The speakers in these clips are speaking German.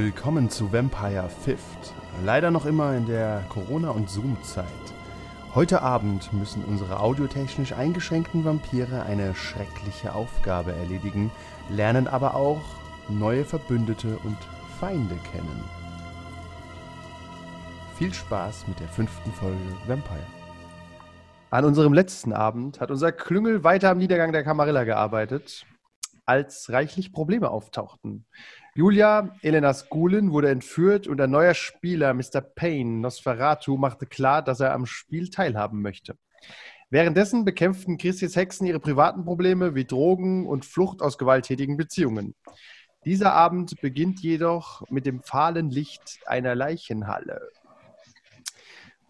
Willkommen zu Vampire Fifth. Leider noch immer in der Corona- und Zoom-Zeit. Heute Abend müssen unsere audiotechnisch eingeschränkten Vampire eine schreckliche Aufgabe erledigen, lernen aber auch neue Verbündete und Feinde kennen. Viel Spaß mit der fünften Folge Vampire. An unserem letzten Abend hat unser Klüngel weiter am Niedergang der Camarilla gearbeitet, als reichlich Probleme auftauchten. Julia, Elena Skulin, wurde entführt und ein neuer Spieler, Mr. Payne, Nosferatu, machte klar, dass er am Spiel teilhaben möchte. Währenddessen bekämpften Christis Hexen ihre privaten Probleme wie Drogen und Flucht aus gewalttätigen Beziehungen. Dieser Abend beginnt jedoch mit dem fahlen Licht einer Leichenhalle.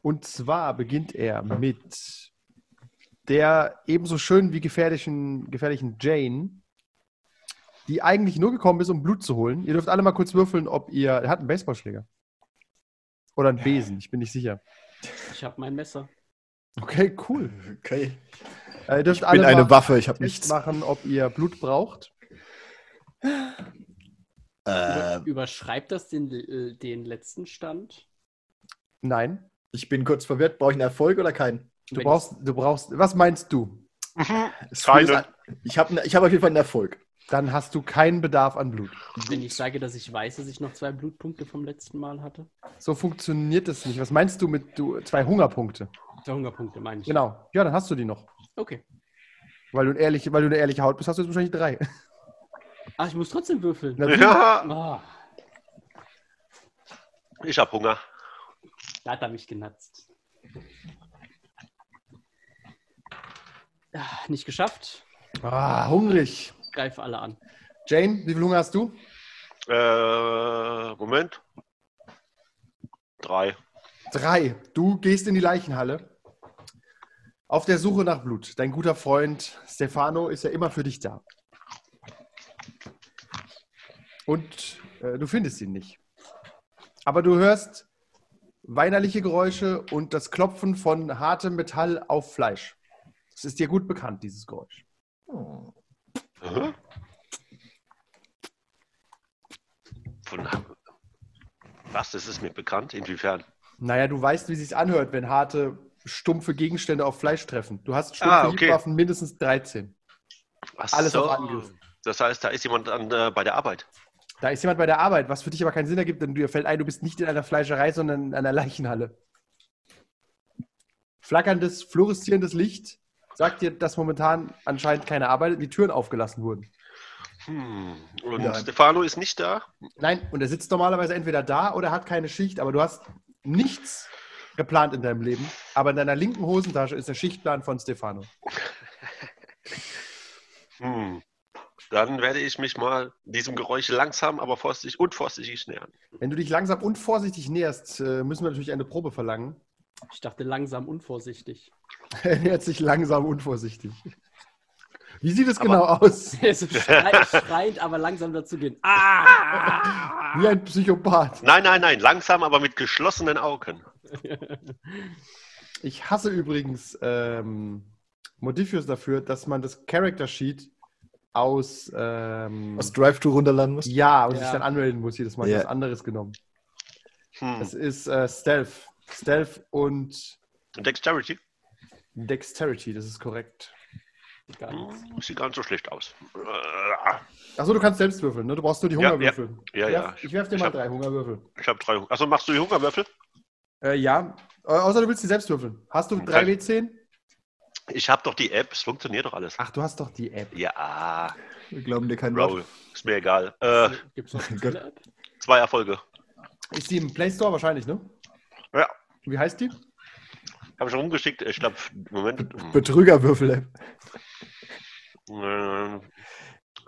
Und zwar beginnt er mit der ebenso schön wie gefährlichen, gefährlichen Jane, die eigentlich nur gekommen ist, um Blut zu holen. Ihr dürft alle mal kurz würfeln, ob ihr. Er hat einen Baseballschläger. Oder einen Besen, ich bin nicht sicher. Ich habe mein Messer. Okay, cool. Okay. Äh, ihr dürft Ich bin alle eine mal Waffe, ich habe nichts. machen, ob ihr Blut braucht. Über, Äh, überschreibt das den, äh, den letzten Stand? Nein. ich bin kurz verwirrt. Brauche ich einen Erfolg oder keinen? Du brauchst, du brauchst. Was meinst du? Ich habe ich hab auf jeden Fall einen Erfolg. Dann hast du keinen Bedarf an Blut. Wenn ich sage, dass ich weiß, dass ich noch zwei Blutpunkte vom letzten Mal hatte? So funktioniert es nicht. Was meinst du mit du, zwei Hungerpunkte? Zwei Hungerpunkte, meine ich. Genau. Ja, dann hast du die noch. Okay. Weil du, ehrlich, weil du eine ehrliche Haut bist, hast du jetzt wahrscheinlich drei. Ach, ich muss trotzdem würfeln. Natürlich. Ja, Ah, ich hab Hunger. da hat er mich genatzt. Ah, nicht geschafft. Ah, hungrig. Greife alle an. Jane, wie viel Hunger hast du? Äh, Moment. Drei. Drei. Du gehst in die Leichenhalle. Auf der Suche nach Blut. Dein guter Freund Stefano ist ja immer für dich da. Und äh, du findest ihn nicht. Aber du hörst weinerliche Geräusche und das Klopfen von hartem Metall auf Fleisch. Es ist dir gut bekannt, dieses Geräusch. Von was? Das ist mir bekannt. Inwiefern? Naja, du weißt, wie es sich anhört, wenn harte, stumpfe Gegenstände auf Fleisch treffen. Du hast stumpfe Ah, okay. Hiebwaffen mindestens 13. Ach Alles so. auf Angriff. Das heißt, da ist jemand an, äh, bei der Arbeit. Da ist jemand bei der Arbeit, was für dich aber keinen Sinn ergibt, denn dir fällt ein, du bist nicht in einer Fleischerei, sondern in einer Leichenhalle. Flackerndes, fluoreszierendes Licht sagt dir, dass momentan anscheinend keine Arbeit, die Türen aufgelassen wurden. Hm. Und Ja. Stefano ist nicht da? Nein, und er sitzt normalerweise entweder da oder hat keine Schicht, aber du hast nichts geplant in deinem Leben. Aber in deiner linken Hosentasche ist der Schichtplan von Stefano. Hm. Dann werde ich mich mal diesem Geräusch langsam, aber vorsichtig und vorsichtig nähern. Wenn du dich langsam und vorsichtig näherst, äh, müssen wir natürlich eine Probe verlangen. Ich dachte langsam unvorsichtig. Er nähert sich langsam und vorsichtig. Wie sieht es Aber- genau aus? so schrei schreiend, aber langsam dazu gehen. Ah! Wie ein Psychopath. Nein, nein, nein, langsam, aber mit geschlossenen Augen. Ich hasse übrigens ähm, Modifius dafür, dass man das Character Sheet aus, ähm, Aus Drive-Thru runterladen muss. ja, und Ja. sich dann anmelden muss jedes Mal. Ja. Ich habe was anderes genommen. Hm. Es ist äh, Stealth. Stealth und Dexterity? Dexterity, das ist korrekt. Gar. Hm, Sieht gar nicht so schlecht aus. Achso, du kannst selbst würfeln, ne? Du brauchst nur die Ja, Hungerwürfel. ja, ja. Ich werf dir Ich mal hab- drei Hungerwürfel. Ich habe drei. Achso, machst du die Hungerwürfel? Äh, ja, Äh, außer du willst die selbst würfeln. Hast du Okay. 3W10? Ich habe doch die App, es funktioniert doch alles. Ach, du hast doch die App. Ja, Wir glauben dir kein Bro, Wort. ist mir egal. Äh, Gibt es noch eine. App? zwei Erfolge. Ist die im Play Store wahrscheinlich, ne? Ja, Wie heißt die? habe ich schon rumgeschickt. Ich glaube, Moment. Betrügerwürfel-App. Äh, äh,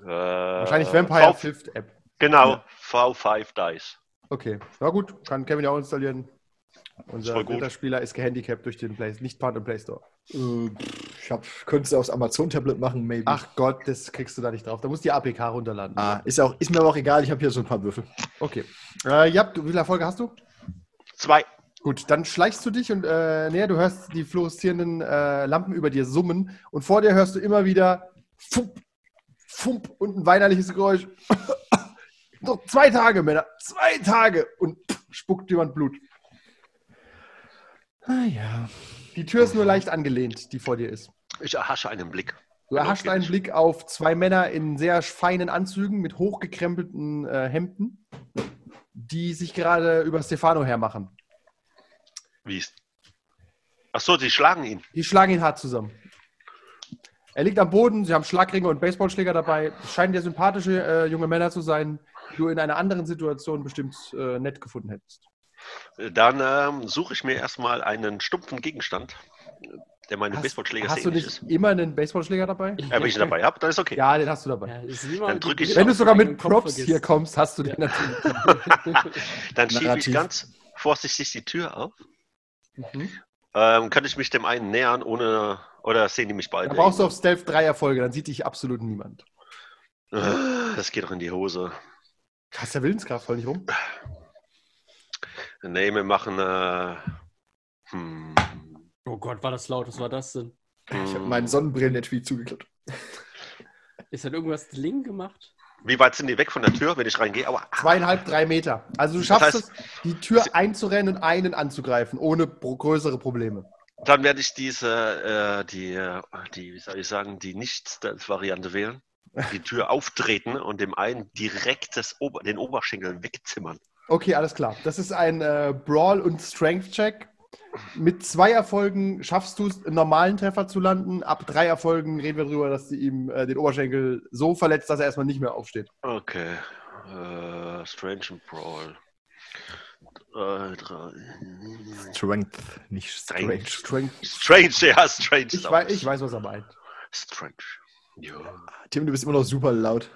Wahrscheinlich Vampire V, Fifth App. Genau, Ja. V5 Dice. Okay, na gut, kann Kevin ja auch installieren. Unser Spieler ist gehandicapt durch den Play, nicht Part im Play Store. Äh, Ich hab, könntest du aufs Amazon-Tablet machen, maybe. Ach Gott, das kriegst du da nicht drauf. Da muss die APK runterladen. Ah, ist, auch, ist mir aber auch egal, ich habe hier so ein paar Würfel. Okay. Äh, ja, du, wie viele Erfolge hast du? Zwei. Gut, dann schleichst du dich und äh, näher, du hörst die fluoreszierenden äh, Lampen über dir summen und vor dir hörst du immer wieder Fump, Fump und ein weinerliches Geräusch. Noch zwei Tage, Männer. Zwei Tage. Und pff, spuckt jemand Blut. Ah ja. Die Tür ist nur leicht angelehnt, die vor dir ist. Ich erhasche einen Blick. Du erhascht Okay. einen Blick auf zwei Männer in sehr feinen Anzügen mit hochgekrempelten äh, Hemden, die sich gerade über Stefano hermachen. Wie ist? Ach so, die schlagen ihn. Die schlagen ihn hart zusammen. Er liegt am Boden, sie haben Schlagringe und Baseballschläger dabei. Scheinen dir sympathische äh, junge Männer zu sein, die du in einer anderen Situation bestimmt äh, nett gefunden hättest. Dann ähm, suche ich mir erstmal einen stumpfen Gegenstand, der meine Hast, Baseballschläger hast du nicht ist. immer einen Baseballschläger dabei? Äh, wenn ich ihn dabei habe, dann ist okay. Ja, den hast du dabei. Ja, Dann drück ich- Wenn du sogar mit Props hier kommst, hast du den Ja. natürlich. Dann schiebe ich ganz vorsichtig die Tür auf. Mhm. Ähm, kann ich mich dem einen nähern, ohne. Oder sehen die mich beide? Da brauchst du auf Stealth drei Erfolge, dann sieht dich absolut niemand. Äh, Das geht doch in die Hose. Hast der Willenskraft voll nicht rum? Nee, wir machen. Äh, hm, Oh Gott, war das laut, was war das denn? Ich habe hm. meinen Sonnenbrillen-Etui zugeklappt. Ist dann irgendwas Dling gemacht? Wie weit sind die weg von der Tür, wenn ich reingehe? Aber Zweieinhalb, drei Meter. Also du schaffst heißt- es, die Tür einzurennen und einen anzugreifen, ohne größere Probleme. dann werde ich diese, äh, die, äh, die, wie soll ich sagen, die Nicht-Stealth-Variante wählen. Die Tür auftreten und dem einen direkt Ober den Oberschenkel wegzimmern. Okay, alles klar. Das ist ein äh, Brawl- und Strength-Check. Mit zwei Erfolgen schaffst du es, einen normalen Treffer zu landen. Ab drei Erfolgen reden wir darüber, dass du ihm äh, den Oberschenkel so verletzt, dass er erstmal nicht mehr aufsteht. Okay. Äh, Strange and Brawl. Äh. Strength, nicht Strange. strange. Strength. Strange, ja, Strange. Ich, wei ich weiß, was er meint. Strange. Ja. Tim, du bist immer noch super laut.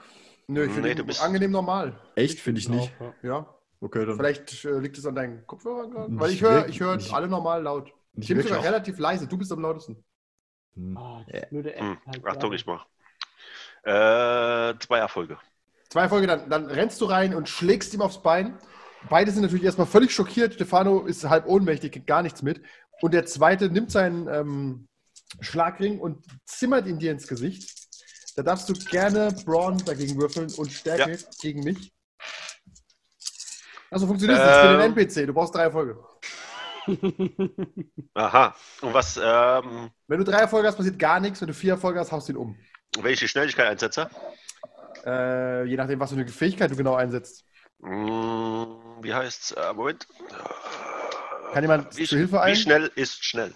Nö, ich finde Nee, bist- angenehm normal. Echt? Finde ich nicht. Auch, ja. Ja, Okay, dann. vielleicht äh, liegt es an deinen Kopfhörern gerade. Weil ich höre ich hör alle normal laut. Tim ist sogar relativ leise. Du bist am lautesten. Hm. Ah, das ist nur der Hm. Halt Achtung, ich mach. Äh, zwei Erfolge. Zwei Erfolge, dann, dann rennst du rein und schlägst ihm aufs Bein. Beide sind natürlich erstmal völlig schockiert. Stefano ist halb ohnmächtig, kriegt gar nichts mit. Und der zweite nimmt seinen ähm, Schlagring und zimmert ihn dir ins Gesicht. Da darfst du gerne Brawn dagegen würfeln und Stärke Ja. gegen mich. Also funktioniert es nicht für den Ähm. NPC. Du brauchst drei Erfolge. Aha. Und was, ähm, Wenn du drei Erfolge hast, passiert gar nichts. Wenn du vier Erfolge hast, haust du ihn um. welche Schnelligkeit einsetze? Äh, je nachdem, was für eine Fähigkeit du genau einsetzt. Hm, wie heißt's? Äh, Moment. Kann jemand wie, zur Hilfe Wie ein? schnell ist schnell?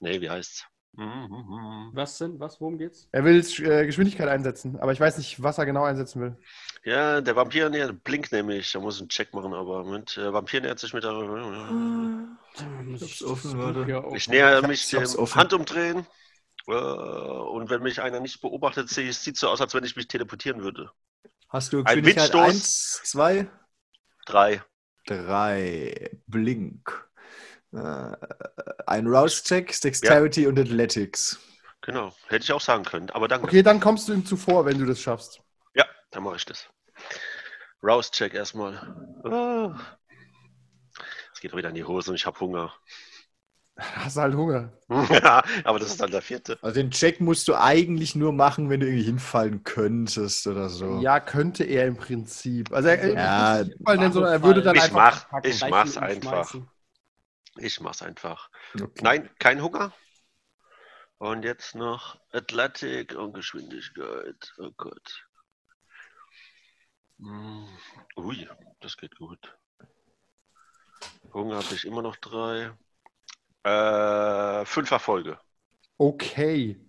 Nee, wie heißt's? Mhm. Was denn? Was? Worum geht's? Er will äh, Geschwindigkeit einsetzen, aber ich weiß nicht, was er genau einsetzen will. Ja, der Vampir nähert, blinkt nämlich. Da muss ich einen Check machen, aber Moment, der Vampir nähert sich mit der. Offen. Ja, auch- Ich näher Ich mich dem hab's offen. Hand umdrehen. Äh, Und wenn mich einer nicht beobachtet, sieht es so aus, als wenn ich mich teleportieren würde. Hast du Ein Windstoß. 1, 2, Drei. 3, Blink. Äh, ein Rouse-Check, Dexterity und Athletics. Genau. Hätte ich auch sagen können, aber danke. Okay, dann kommst du ihm zuvor, wenn du das schaffst. Dann mache ich das. Rouse-Check erstmal. Ah. Es geht doch wieder in die Hose und ich habe Hunger. Hast du halt Hunger. ja, aber das ist dann der vierte. Also den Check musst du eigentlich nur machen, wenn du irgendwie hinfallen könntest oder so. Ja, könnte er im Prinzip. Also er, Ja, nennen, sondern er würde dann Ich einfach mach, packen. ich mach's einfach. schmeißen. Ich mach's einfach. Okay. Nein, kein Hunger. Und jetzt noch Athletik und Geschwindigkeit. Oh Gott. Hm. Ui, das geht gut. Hunger habe ich immer noch drei. Äh, fünf Erfolge. Okay.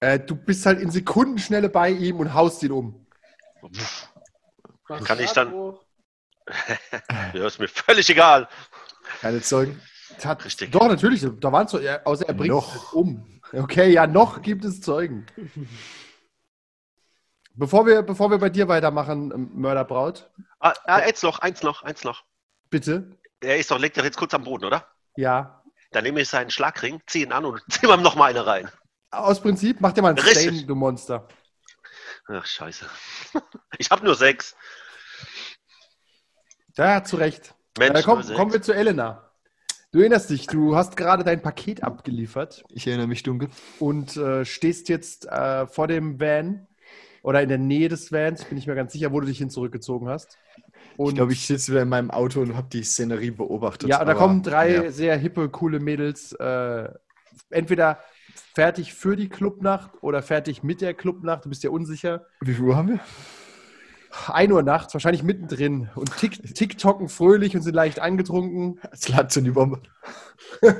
Äh, du bist halt in Sekundenschnelle bei ihm und haust ihn um. Was Kann ich dann-? Ja, ist mir völlig egal. Keine Zeugen. Hat, Richtig. Doch, natürlich. Da waren so, ja, außer er bringt Noch. es um. Okay, ja, noch gibt es Zeugen. Bevor wir, bevor wir bei dir weitermachen, ähm, Mörderbraut, Ah, ah, eins noch, eins noch, eins noch. bitte. Er ist doch, liegt doch jetzt kurz am Boden, oder? Ja. Dann nehme ich seinen Schlagring, ziehe ihn an und ziehe ihm noch mal eine rein. Aus Prinzip, mach dir mal einen Richtig. Stain, du Monster. Ach, scheiße. Ich habe nur sechs. Ja, zu Recht. Mensch, Äh, komm, kommen wir zu Elena. Du erinnerst dich, du hast gerade dein Paket abgeliefert Ich erinnere mich dunkel. und äh, stehst jetzt äh, vor dem Van oder in der Nähe des Vans. Bin ich mir ganz sicher, wo du dich hin zurückgezogen hast. Und Ich glaube, ich sitze wieder in meinem Auto und habe die Szenerie beobachtet. ja, und da kommen drei ja. sehr hippe, coole Mädels. Äh, entweder fertig für die Clubnacht oder fertig mit der Clubnacht. Du bist ja unsicher. Wie viel Uhr haben wir? 1 Uhr nachts, wahrscheinlich mittendrin. Und tick, ticktocken fröhlich und sind leicht angetrunken. Es lag so die Bombe.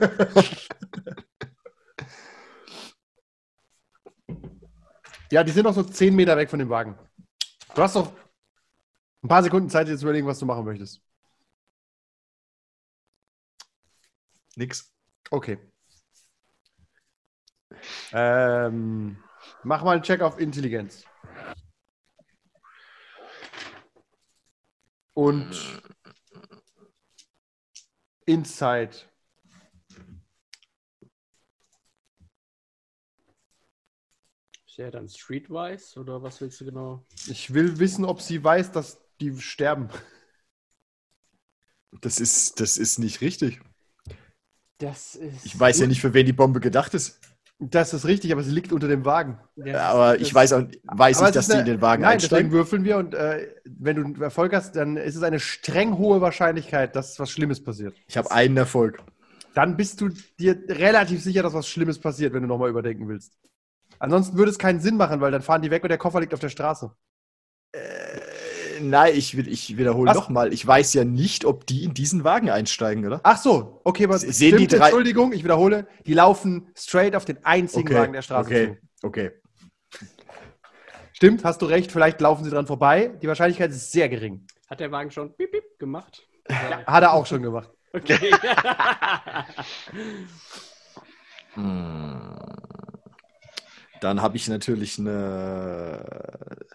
Ja, die sind noch so 10 Meter weg von dem Wagen. Du hast doch ein paar Sekunden Zeit, dir zu überlegen, was du machen möchtest. Nix. Okay. Ähm, mach mal einen Check auf Intelligenz. Und Insight. Der dann Streetwise oder was willst du genau? Ich will wissen, ob sie weiß, dass die sterben. Das ist, das ist nicht richtig. Das ist. Ich weiß ja nicht, für wen die Bombe gedacht ist. Das ist richtig, aber sie liegt unter dem Wagen. Das- Aber ich weiß, auch, weiß nicht, dass ist die eine- in den Wagen Nein, deswegen einsteigen. würfeln wir und äh, wenn du Erfolg hast, dann ist es eine streng hohe Wahrscheinlichkeit, dass was Schlimmes passiert. Ich habe einen Erfolg. Dann bist du dir relativ sicher, dass was Schlimmes passiert, wenn du nochmal überdenken willst. Ansonsten würde es keinen Sinn machen, weil dann fahren die weg und der Koffer liegt auf der Straße. Äh, nein, ich, will- ich wiederhole Was? nochmal. Ich weiß ja nicht, ob die in diesen Wagen einsteigen, oder? Ach so, okay, aber Se- sehen die drei- Entschuldigung, ich wiederhole, die laufen straight auf den einzigen Okay, Wagen der Straße okay. zu. Okay. Stimmt, hast du recht, vielleicht laufen sie dran vorbei. Die Wahrscheinlichkeit ist sehr gering. Hat der Wagen schon piep, piep gemacht? Ja. Hat er auch schon gemacht. Okay. Hm. Dann habe ich natürlich eine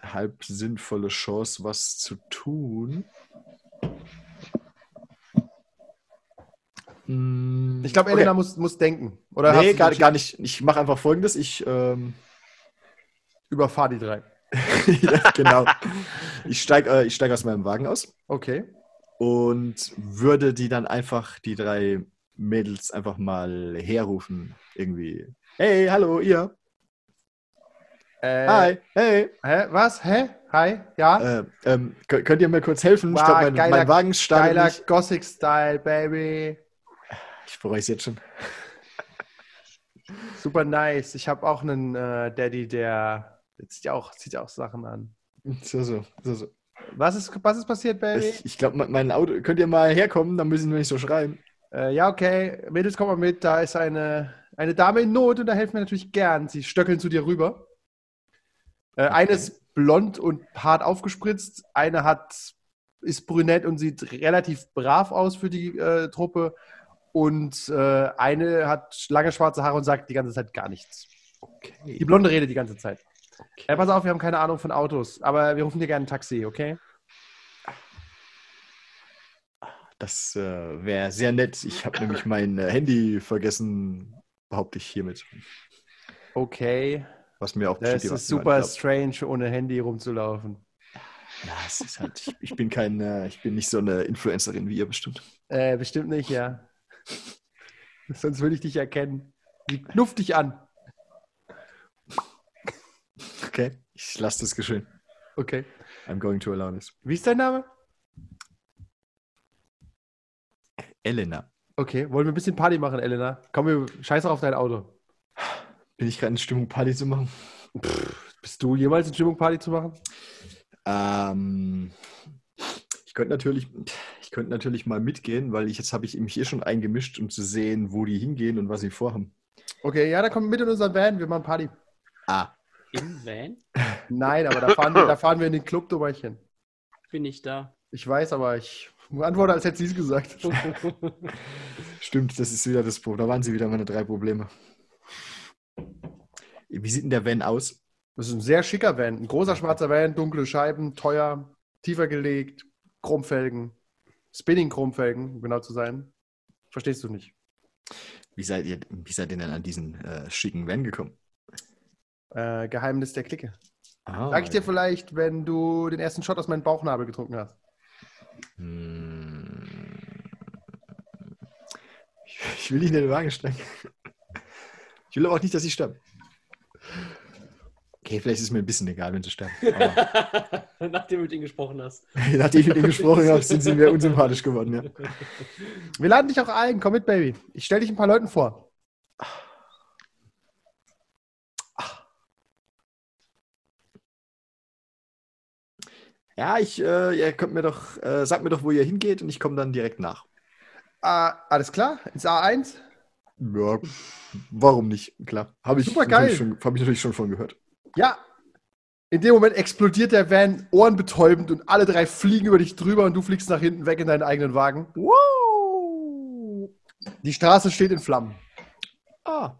halb sinnvolle Chance, was zu tun. Hm. Ich glaube, Okay. Elena muss, muss denken. Oder Nee, gar, gar nicht. Ich mache einfach folgendes. Ich, ähm, Überfahr die drei. ja, genau. Ich steige äh, ich steig aus meinem Wagen aus Okay. und würde die dann einfach, die drei Mädels, einfach mal herrufen. Irgendwie. Hey, hallo, ihr. Äh, Hi, hey. Hä? Was? Hä? Hi? Ja? Äh, ähm, kö- könnt ihr mir kurz helfen? Ich Wow, glaube, mein, geiler- mein Wagen startet Geiler. Gothic-Style, Baby. Ich bereue es jetzt schon. Super nice. Ich habe auch einen äh, Daddy, der, der zieht ja auch, zieht auch Sachen an. So, so, so, so. Was ist, was ist passiert, Baby? Ich, ich glaube, mein Auto, könnt ihr mal herkommen, dann müssen wir nicht so schreien. Äh, ja, okay. Mädels, komm mal mit. Da ist eine, eine Dame in Not und da helfen wir natürlich gern. Sie stöckeln zu dir rüber. Äh, Eine ist blond und hart aufgespritzt. Eine hat, ist brünett und sieht relativ brav aus für die äh, Truppe. Und äh, eine hat lange schwarze Haare und sagt die ganze Zeit gar nichts. Die Okay. Blonde redet die ganze Zeit. Äh, pass auf, wir haben keine Ahnung von Autos, aber wir rufen dir gerne ein Taxi, okay? Das äh, wäre sehr nett. Ich habe nämlich mein äh, Handy vergessen, behaupte ich hiermit. Okay. Was mir auch Das bestimmt die ist super glaubt. strange, ohne Handy rumzulaufen. Ja, es ist halt, ich, ich bin kein, äh, ich bin nicht so eine Influencerin wie ihr bestimmt. Äh, bestimmt nicht, ja. Sonst würde ich dich erkennen. Sie knufft dich an. Okay. Ich lasse das geschehen. Okay. I'm going to allow this. Wie ist dein Name? Elena. Okay. Wollen wir ein bisschen Party machen, Elena? Komm, wir scheiß auf dein Auto. Bin ich gerade in Stimmung, Party zu machen? Bist du jemals in Stimmung, Party zu machen? Ähm, ich könnte natürlich, ich könnte natürlich mal mitgehen, weil ich jetzt habe ich mich hier schon eingemischt, um zu sehen, wo die hingehen und was sie vorhaben. Okay, ja, dann komm mit in unseren Van, wir machen Party. Ah, Im Van? Nein, aber da fahren wir, da fahren wir in den Club, Dummerchen. Bin ich da. Ich weiß, aber ich antworte, als hätte sie es gesagt. stimmt, das ist wieder das Problem. Da waren sie wieder meine drei Probleme. Wie sieht denn der Van aus? Das ist ein sehr schicker Van. Ein großer schwarzer Van, dunkle Scheiben, teuer, tiefer gelegt, Chromfelgen, Spinning-Chromfelgen, um genau zu sein. Verstehst du nicht. Wie seid ihr, wie seid ihr denn an diesen äh, schicken Van gekommen? Äh, Geheimnis der Clique. Ah, Sag ich dir vielleicht, wenn du den ersten Shot aus meinem Bauchnabel getrunken hast. Hm. Ich, ich will nicht in den Wagen steigen. Ich will aber auch nicht, dass ich sterbe. Okay, vielleicht ist es mir ein bisschen egal, wenn sie sterben. Aber Nachdem du mit ihnen gesprochen hast. nachdem ich mit ihnen gesprochen habe, sind sie mir unsympathisch geworden, ja. Wir laden dich auch ein. Komm mit, Baby. Ich stelle dich ein paar Leuten vor. Ja, ich, äh, ihr könnt mir doch, äh, sagt mir doch, wo ihr hingeht und ich komme dann direkt nach. Ah, alles klar? Ins A1? Ja, warum nicht? Klar. Habe ich, Super geil. schon- hab ich natürlich schon von gehört. Ja. In dem Moment explodiert der Van ohrenbetäubend und alle drei fliegen über dich drüber und du fliegst nach hinten weg in deinen eigenen Wagen. Wow! Die Straße steht in Flammen. Ah,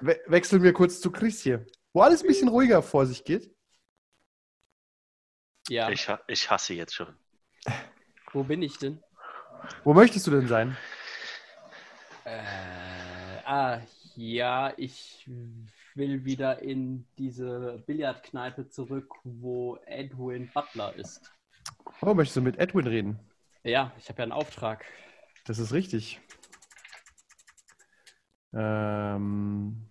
We wechseln wir kurz zu Chris hier, wo alles ein bisschen ruhiger vor sich geht. Ja, Ich, ha- ich hasse jetzt schon. wo bin ich denn? Wo möchtest du denn sein? Äh, ah, ja, ich will wieder in diese Billardkneipe zurück, wo Edwin Butler ist. Oh, möchtest du mit Edwin reden? Ja, ich habe ja einen Auftrag. Das ist richtig. Ähm,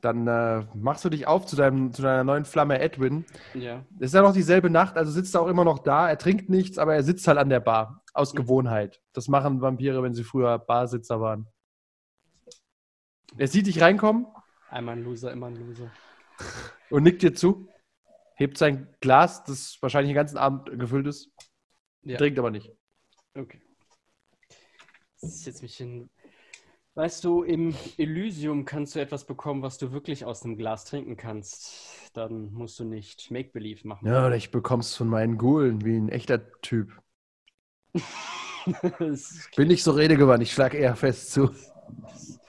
dann äh, machst du dich auf zu, deinem, zu deiner neuen Flamme Edwin. Ja. Es ist ja noch dieselbe Nacht, also sitzt er auch immer noch da. Er trinkt nichts, aber er sitzt halt an der Bar. Aus Mhm. Gewohnheit. Das machen Vampire, wenn sie früher Barsitzer waren. Er sieht dich reinkommen Einmal ein Loser, immer ein Loser. und nickt dir zu. Hebt sein Glas, das wahrscheinlich den ganzen Abend gefüllt ist. Ja. Trinkt aber nicht. Okay. Ich setze mich hin. Weißt du, im Elysium kannst du etwas bekommen, was du wirklich aus dem Glas trinken kannst. Dann musst du nicht Make-Believe machen. Ja, oder ich bekomm's von meinen Gulen, wie ein echter Typ. das, Bin nicht so redegewandt, ich schlag eher fest zu. das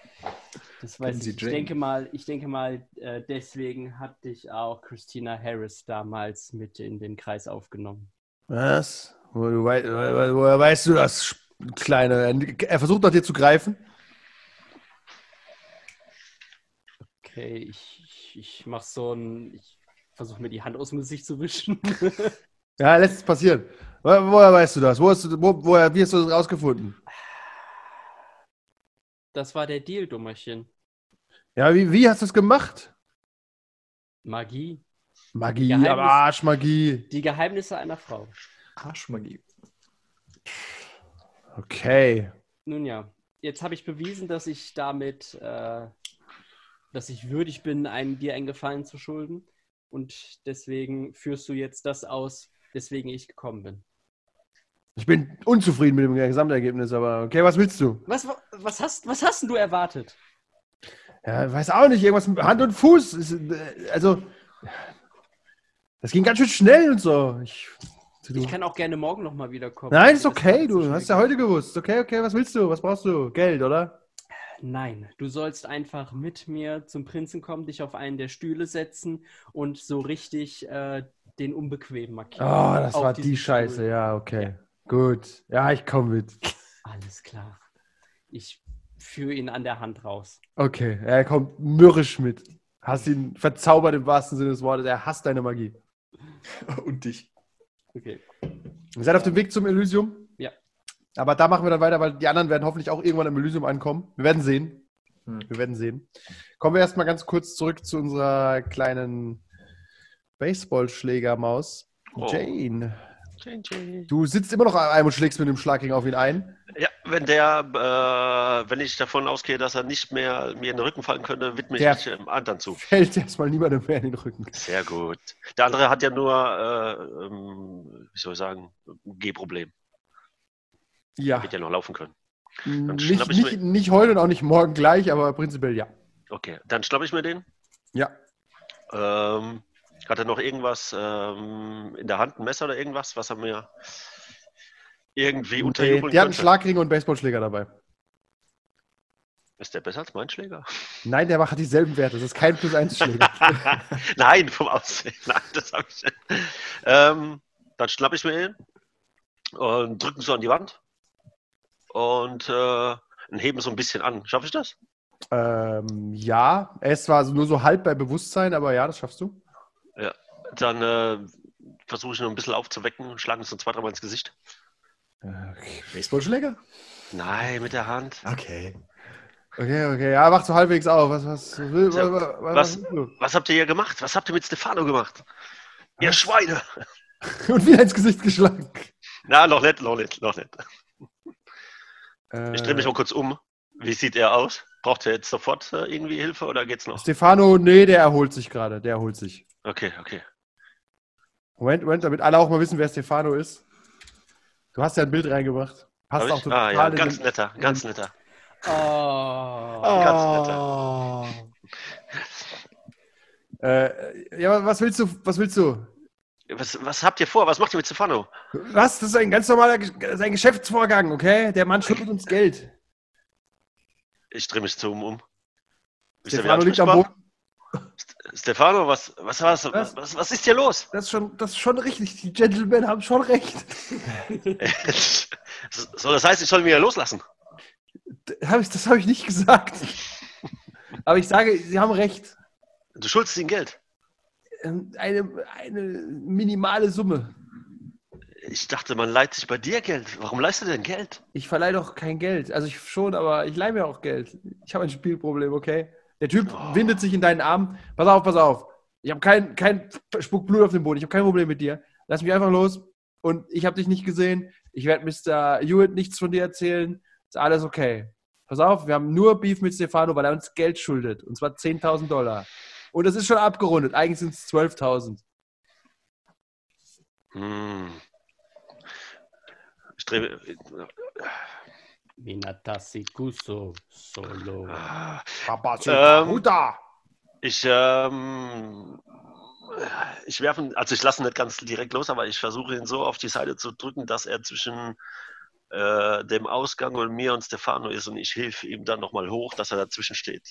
weiß Kennen Sie ich. Ich denke mal, ich denke mal, äh, deswegen hat dich auch Christina Harris damals mit in den Kreis aufgenommen. Was? Wo du wei- wo- Woher weißt du das, Kleine? Er versucht nach dir zu greifen. Okay, ich, ich, ich mach so ein. Ich versuche mir die Hand aus dem Gesicht zu wischen. Ja, lässt es passieren. Wo- Woher weißt du das? Wo hast du, wo, woher, wie hast du das rausgefunden? Das war der Deal, Dummerchen. Ja, wie, wie hast du es gemacht? Magie. Magie, Geheimnis- aber Arschmagie. Die Geheimnisse einer Frau. Arschmagie. Okay. Nun ja, jetzt habe ich bewiesen, dass ich damit, äh, dass ich würdig bin, einem, dir einen Gefallen zu schulden. Und deswegen führst du jetzt das aus, weswegen ich gekommen bin. Ich bin unzufrieden mit dem Gesamtergebnis, aber okay, was willst du? Was, was, hast, was hast du erwartet? Ja, weiß auch nicht, irgendwas mit Hand und Fuß. Ist, äh, also, das ging ganz schön schnell und so. Ich, du, Ich kann auch gerne morgen nochmal wiederkommen. nein, ist Das okay, du hast ja heute gewusst. Okay, okay, was willst du? Was brauchst du? Geld, oder? Nein, du sollst einfach mit mir zum Prinzen kommen, dich auf einen der Stühle setzen und so richtig äh, den unbequem Oh, markieren. das Auf war die Scheiße, Stuhl. ja, okay. Gut. Ja, ich komme mit. Alles klar. Ich führe ihn an der Hand raus. Okay, er kommt mürrisch mit. Hast ihn verzaubert im wahrsten Sinne des Wortes. Er hasst deine Magie. Und dich. Okay. Ihr seid auf dem Weg zum Elysium? Ja. Aber da machen wir dann weiter, weil die anderen werden hoffentlich auch irgendwann im Elysium ankommen. Wir werden sehen. Hm. Wir werden sehen. Kommen wir erstmal ganz kurz zurück zu unserer kleinen Baseballschlägermaus. Oh. Jane. Du sitzt immer noch an einem und schlägst mit dem Schlagring auf ihn ein. Ja, wenn der, äh, wenn ich davon ausgehe, dass er nicht mehr mir in den Rücken fallen könnte, widme ich Der- mich dem anderen zu. Fällt erstmal niemandem mehr in den Rücken. Sehr gut. Der andere hat ja nur, äh, ähm, wie soll ich sagen, ein G-Problem. Ja. Wird ja noch laufen können. Nicht, schnapp ich nicht, nicht heute und auch nicht morgen gleich, aber prinzipiell ja. Okay, dann schnappe ich mir den. Ja. Ähm, hat er noch irgendwas ähm, in der Hand, ein Messer oder irgendwas, was er mir irgendwie unterjubeln die hat einen könnte? Schlagring und Baseballschläger dabei. Ist der besser als mein Schläger? Nein, der hat dieselben Werte. Das ist kein plus 1 Schläger. Nein, vom Aussehen. Nein, das habe ich nicht. Ähm, dann schnappe ich mir ihn und drücken so an die Wand und, äh, und heben so ein bisschen an. Schaffe ich das? ähm, ja, zwar so- nur so halb bei Bewusstsein, aber ja, das schaffst du. Dann äh, versuche ich ihn noch ein bisschen aufzuwecken und schlage ihn so zwei, dreimal ins Gesicht. Okay. Baseballschläger? Nein, mit der Hand. Okay. Okay, okay, ja, mach so halbwegs auf. Was, was, was, Ja, was? Was habt ihr hier gemacht? Was habt ihr mit Stefano gemacht? Ihr Schweine! Und wieder ins Gesicht geschlagen. Na, noch nicht, noch nicht, noch nicht. Äh, Ich drehe mich mal kurz um. Wie sieht er aus? Braucht er jetzt sofort äh, irgendwie Hilfe oder geht's noch? Stefano, nee, der erholt sich gerade. Der erholt sich. Okay, okay. Moment, Moment, damit alle auch mal wissen, wer Stefano ist. Du hast ja ein Bild reingebracht. Passt auch total Ah ja, ganz den- netter, ganz netter. Oh. Ganz Oh. Äh, ja, was willst du? Was willst du? Was, was habt ihr vor? Was macht ihr mit Stefano? Was? Das ist ein ganz normaler Ge- das ist ein Geschäftsvorgang, okay? Der Mann schuldet uns Geld. Ich drehe mich zu ihm um. Stefano liegt am? Boden. Stefano, was, was, was, Was? was, was, ist hier los? Das ist, schon, das ist schon richtig. Die Gentlemen haben schon recht. so, das heißt, ich soll wieder loslassen. Das habe ich nicht gesagt. Aber ich sage, Sie haben recht. Du schuldest ihm Geld. Ähm, Eine, eine minimale Summe. Ich dachte, man leiht sich bei dir Geld. Warum leistet du denn Geld? Ich verleihe doch kein Geld. Also ich schon, aber ich leihe mir auch Geld. Ich habe ein Spielproblem, okay? Der Typ Oh. windet sich in deinen Arm. Pass auf, pass auf. Ich habe kein, kein Spuck Blut auf dem Boden. Ich habe kein Problem mit dir. Lass mich einfach los. Und ich habe dich nicht gesehen. Ich werde Mr. Hewitt nichts von dir erzählen. Ist alles okay. Pass auf, wir haben nur Beef mit Stefano, weil er uns Geld schuldet. Und zwar 10.000 Dollar. Und das ist schon abgerundet. Eigentlich sind es 12.000. Hm. Drehe. Minatasi Kuso Solo. Ah, Papa, Ähm, Huda! Ich, ähm, ich werfe, also ich lasse ihn nicht ganz direkt los, aber ich versuche ihn so auf die Seite zu drücken, dass er zwischen äh, dem Ausgang und mir und Stefano ist und ich helfe ihm dann nochmal hoch, dass er dazwischen steht.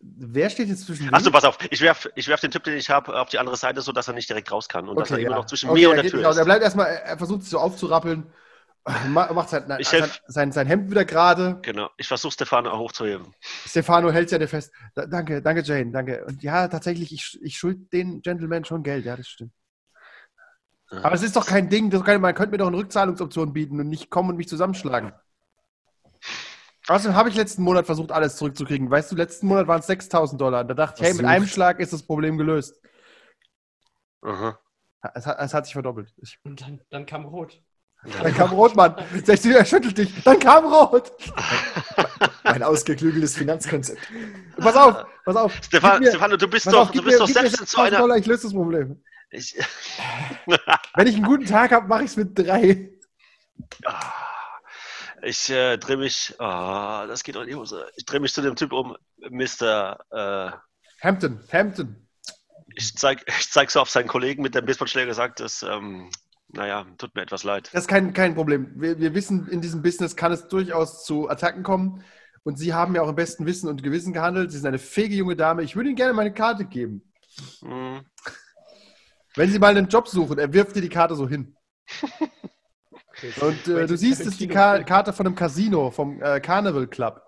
Wer steht jetzt zwischen Achso, pass auf, ich werfe ich werf den Typ, den ich habe, auf die andere Seite, so dass er nicht direkt raus kann und dass er immer noch zwischen Okay, mir und er der Tür raus. ist. Er bleibt erstmal, er versucht sich so aufzurappeln, macht sein, Ich sein, sein, sein Hemd wieder gerade. Genau, ich versuche Stefano hochzuheben. Stefano hält an dir fest. Da, danke, danke, Jane, danke. Und ja, tatsächlich, ich, ich schuld den Gentleman schon Geld, ja, das stimmt. Aber es ist doch kein Ding, das kann, man könnte mir doch eine Rückzahlungsoption bieten und nicht kommen und mich zusammenschlagen. Außerdem habe ich letzten Monat versucht, alles zurückzukriegen. Weißt du, letzten Monat waren es 6000 Dollar. Da dachte ich, hey, mit einem Schlag ist das Problem gelöst. Aha. Es hat, es hat sich verdoppelt. Ich, Und dann, dann kam Rot. Dann kam Rot, Mann. Sagst du, er schüttelt dich. Dann kam Rot. Ein ausgeklügeltes Finanzkonzept. Pass auf, pass auf. Stefan, Stefano, du bist doch, auf, du bist mir, doch selbst in so 6000 einer. Dollar, ich löse das Problem. Ich, Wenn ich einen guten Tag habe, mache ich es mit drei. Ah, ich äh, drehe mich. ah, das geht doch in die Hose. Ich drehe mich zu dem Typ um, Mr. Äh, Hampton, Hampton. ich zeig, ich zeig so auf seinen Kollegen mit dem Baseballschläger, sagt es, ähm, naja, tut mir etwas leid. Das ist kein, kein Problem. Wir, wir wissen, in diesem Business kann es durchaus zu Attacken kommen. Und Sie haben ja auch im besten Wissen und Gewissen gehandelt. Sie sind eine fähige junge Dame. Ich würde Ihnen gerne meine Karte geben. Hm, Wenn Sie mal einen Job suchen, er wirft dir die Karte so hin. Und äh, du siehst, es ist die Ka Karte von einem Casino, vom äh, Carnival Club.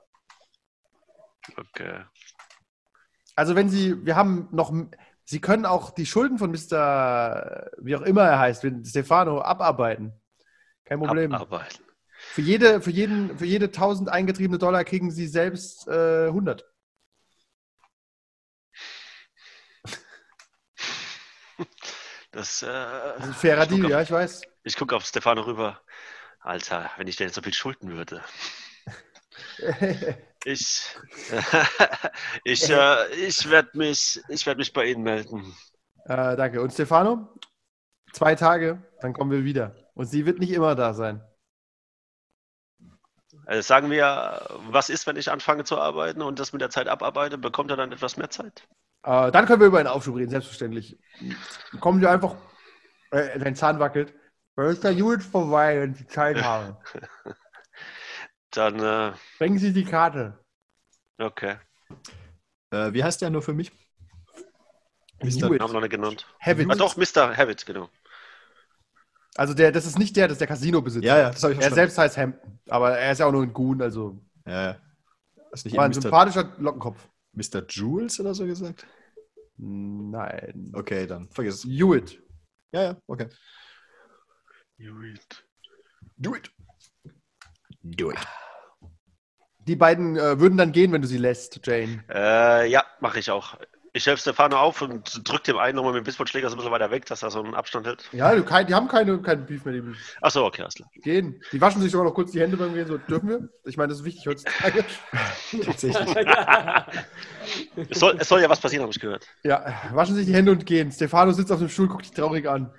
okay. Also wenn Sie, wir haben noch, Sie können auch die Schulden von Mr., wie auch immer er heißt, Stefano, abarbeiten. Kein Problem. Abarbeiten. Für jede, für jeden, für jede 1000 eingetriebene Dollar kriegen Sie selbst äh, 100. Das, äh, Das ist ein fairer Deal, auf- ja, ich weiß. Ich gucke auf Stefano rüber. Alter, wenn ich jetzt so viel schulden würde. Ich, ich, äh, ich werde mich, ich werd mich bei Ihnen melden. äh, danke. Und Stefano? Zwei Tage, dann kommen wir wieder. Und sie wird nicht immer da sein. Also sagen wir, was ist, wenn ich anfange zu arbeiten und das mit der Zeit abarbeite? Bekommt er dann etwas mehr Zeit? Äh, dann können wir über einen Aufschub reden, selbstverständlich. Kommen wir einfach, äh, dein Zahn wackelt. Weil ist der Unit vorbei, wenn Sie Zeit haben. Dann, äh, Bringen Sie die Karte. okay. Äh, wie heißt der nur für mich? Mr. Hewitt. Haben noch nicht genannt. Hewitt. Ah, doch, Mr. Habit, genau. Also der, das ist nicht der, das ist der Casino-Besitzer. Ja, ja, das habe ich Er verstanden. selbst heißt Hampton, aber er ist ja auch nur ein Goon, also Ja, ja. Hast nicht war ein Mr. sympathischer Lockenkopf. Mr. Jules oder so gesagt? Nein. Okay, dann vergiss es. Hewitt. Ja, ja, okay. Hewitt. Do it. Do it. Die beiden äh, würden dann gehen, wenn du sie lässt, Jane. Äh, ja, mache ich auch. Ich helfe Stefano auf und drück dem einen nochmal mit dem Baseballschläger so ein bisschen weiter weg, dass er so einen Abstand hält. Ja, du, kein, die haben keine, keinen Beef mehr. Die Achso, okay, alles klar. gehen. Die waschen sich sogar noch kurz die Hände beim Gehen. So, dürfen wir? Ich meine, das ist wichtig heutzutage. Tatsächlich. Es soll, es soll ja was passieren, habe ich gehört. Ja, waschen sich die Hände und gehen. Stefano sitzt auf dem Stuhl, guckt dich traurig an.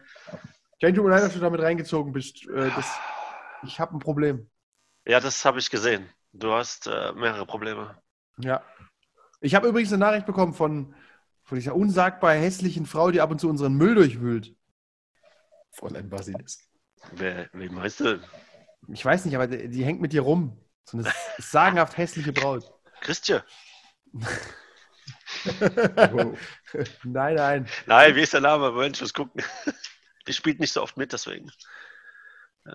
Jane, tut mir leid, dass du damit reingezogen bist. Äh, das, ich habe ein Problem. Ja, das habe ich gesehen. Du hast äh, mehrere Probleme. Ja. Ich habe übrigens eine Nachricht bekommen von, von dieser unsagbar hässlichen Frau, die ab und zu unseren Müll durchwühlt. Fräulein Basilisk. Wer, wen meinst du? Ich weiß nicht, aber die, die hängt mit dir rum. So eine sagenhaft hässliche Braut. Christian? Wow. Nein, nein. Nein, wie ist der Name? Ich muss gucken. Die spielt nicht so oft mit, deswegen.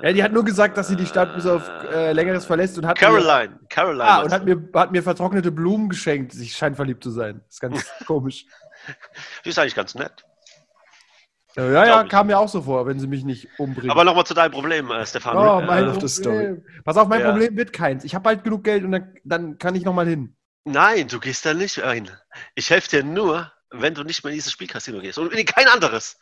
Ja, die hat nur gesagt, dass sie die Stadt bis auf äh, längeres verlässt und hat mir, Caroline. Caroline. ah, und hat mir, hat mir vertrocknete Blumen geschenkt. Sie scheint verliebt zu sein. Das ist ganz komisch. Die ist eigentlich ganz nett. Ja, ja, ich. kam mir auch so vor, wenn sie mich nicht umbringt. Aber nochmal zu deinem Problem, äh, Stefano. oh, mein of the Problem. Pass auf, mein Ja. Problem wird keins. Ich habe bald genug Geld und dann, dann kann ich nochmal hin. Nein, du gehst da nicht ein. Ich helfe dir nur, wenn du nicht mehr in dieses Spielcasino gehst. Und in kein anderes.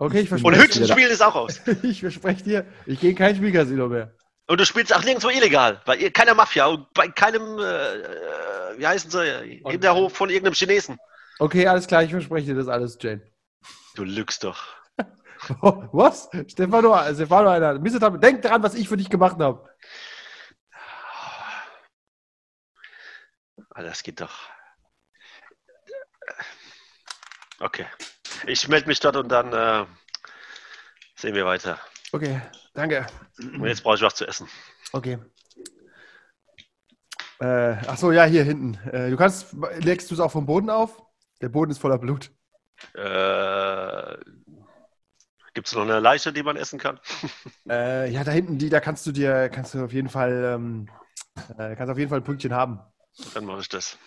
Okay, ich Und verspreche Hüt- Hütten spielen ist auch aus. dir. Ich verspreche dir, ich gehe in kein Spielcasino mehr. Und du spielst auch nirgendwo illegal. Bei keiner Mafia und bei keinem, äh, wie heißen sie, Hinterhof von irgendeinem Chinesen. Okay, alles klar, ich verspreche dir das alles, Jane. Du lügst doch. Was? Stefano, Stefano, einer. Missetat, denk daran, was ich für dich gemacht habe. Ah, Das geht doch. Okay. Ich melde mich dort und dann äh, sehen wir weiter. Okay, danke. Und jetzt brauche ich was zu essen. Okay. Äh, ach so, ja, hier hinten. Äh, du kannst, legst du es auch vom Boden auf? Der Boden ist voller Blut. Äh, Gibt es noch eine Leiche, die man essen kann? Äh, ja, da hinten, die, da kannst du dir, kannst du auf jeden Fall, ähm, äh, kannst auf jeden Fall ein Pünktchen haben. Dann mache ich das.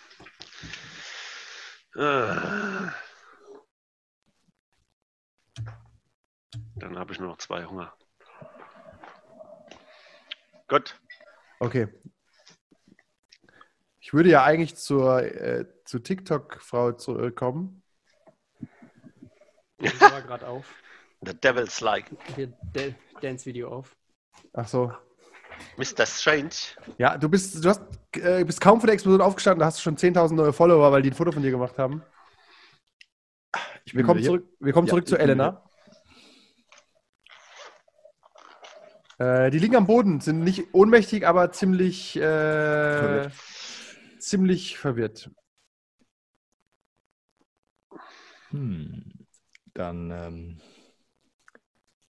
Äh. Dann habe ich nur noch zwei Hunger. Gut. Okay. Ich würde ja eigentlich zur, äh, zu TikTok-Frau zurückkommen. Ich war gerade auf. The Devil's Like. Hier Dan- Dance-Video auf. Ach so. Mr. Strange. Ja, du bist, du hast, äh, bist kaum von der Explosion aufgestanden, da hast du schon 10.000 neue Follower, weil die ein Foto von dir gemacht haben. Ich Wir kommen zurück, wir kommen Ja, zurück zu Elena. Äh, die liegen am Boden, sind nicht ohnmächtig, aber ziemlich, äh, Verwirrt. ziemlich verwirrt. Hm. Dann ähm,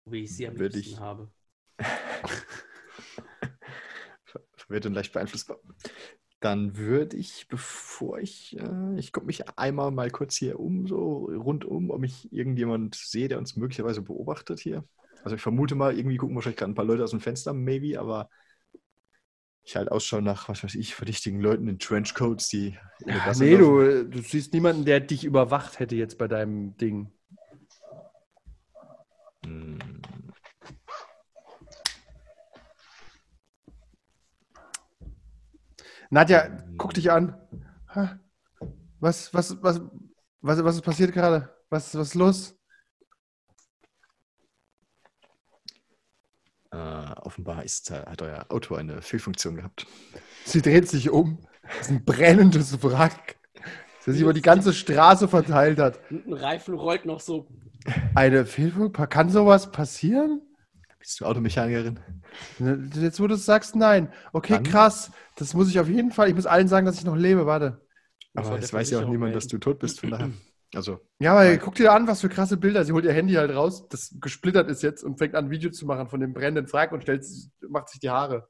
Wie ich sie am Würde liebsten ich- habe. verwirrt und leicht beeinflussbar. Dann würde ich, bevor ich, äh, ich gucke mich einmal mal kurz hier um, so rundum, ob ich irgendjemand sehe, der uns möglicherweise beobachtet hier. Also ich vermute mal, irgendwie gucken wahrscheinlich gerade ein paar Leute aus dem Fenster, maybe, aber ich halt Ausschau nach, was weiß ich, verdächtigen Leuten in Trenchcoats, die Gasse Nee, laufen. du, du siehst niemanden, der dich überwacht hätte jetzt bei deinem Ding. Hm. Nadja, guck dich an. Was, was, was, was, was ist passiert gerade? Was, was ist los? Äh, offenbar ist, äh, hat euer Auto eine Fehlfunktion gehabt. Sie dreht sich um. Das ist ein brennendes Wrack, das sich über die ganze Straße verteilt hat. Ein Reifen rollt noch so. Eine Fehlfunktion? Kann sowas passieren? Bist du Automechanikerin? Ne, Jetzt, wo du sagst, nein. Okay, Dann- krass. Das muss ich auf jeden Fall. Ich muss allen sagen, dass ich noch lebe. Warte. Aber es weiß ja auch niemand, dass du tot bist, von daher. Also, Ja, aber Nein. guck dir an, was für krasse Bilder. Sie holt ihr Handy halt raus, das gesplittert ist jetzt und fängt an, Video zu machen von dem brennenden Wrack und stellt, macht sich die Haare.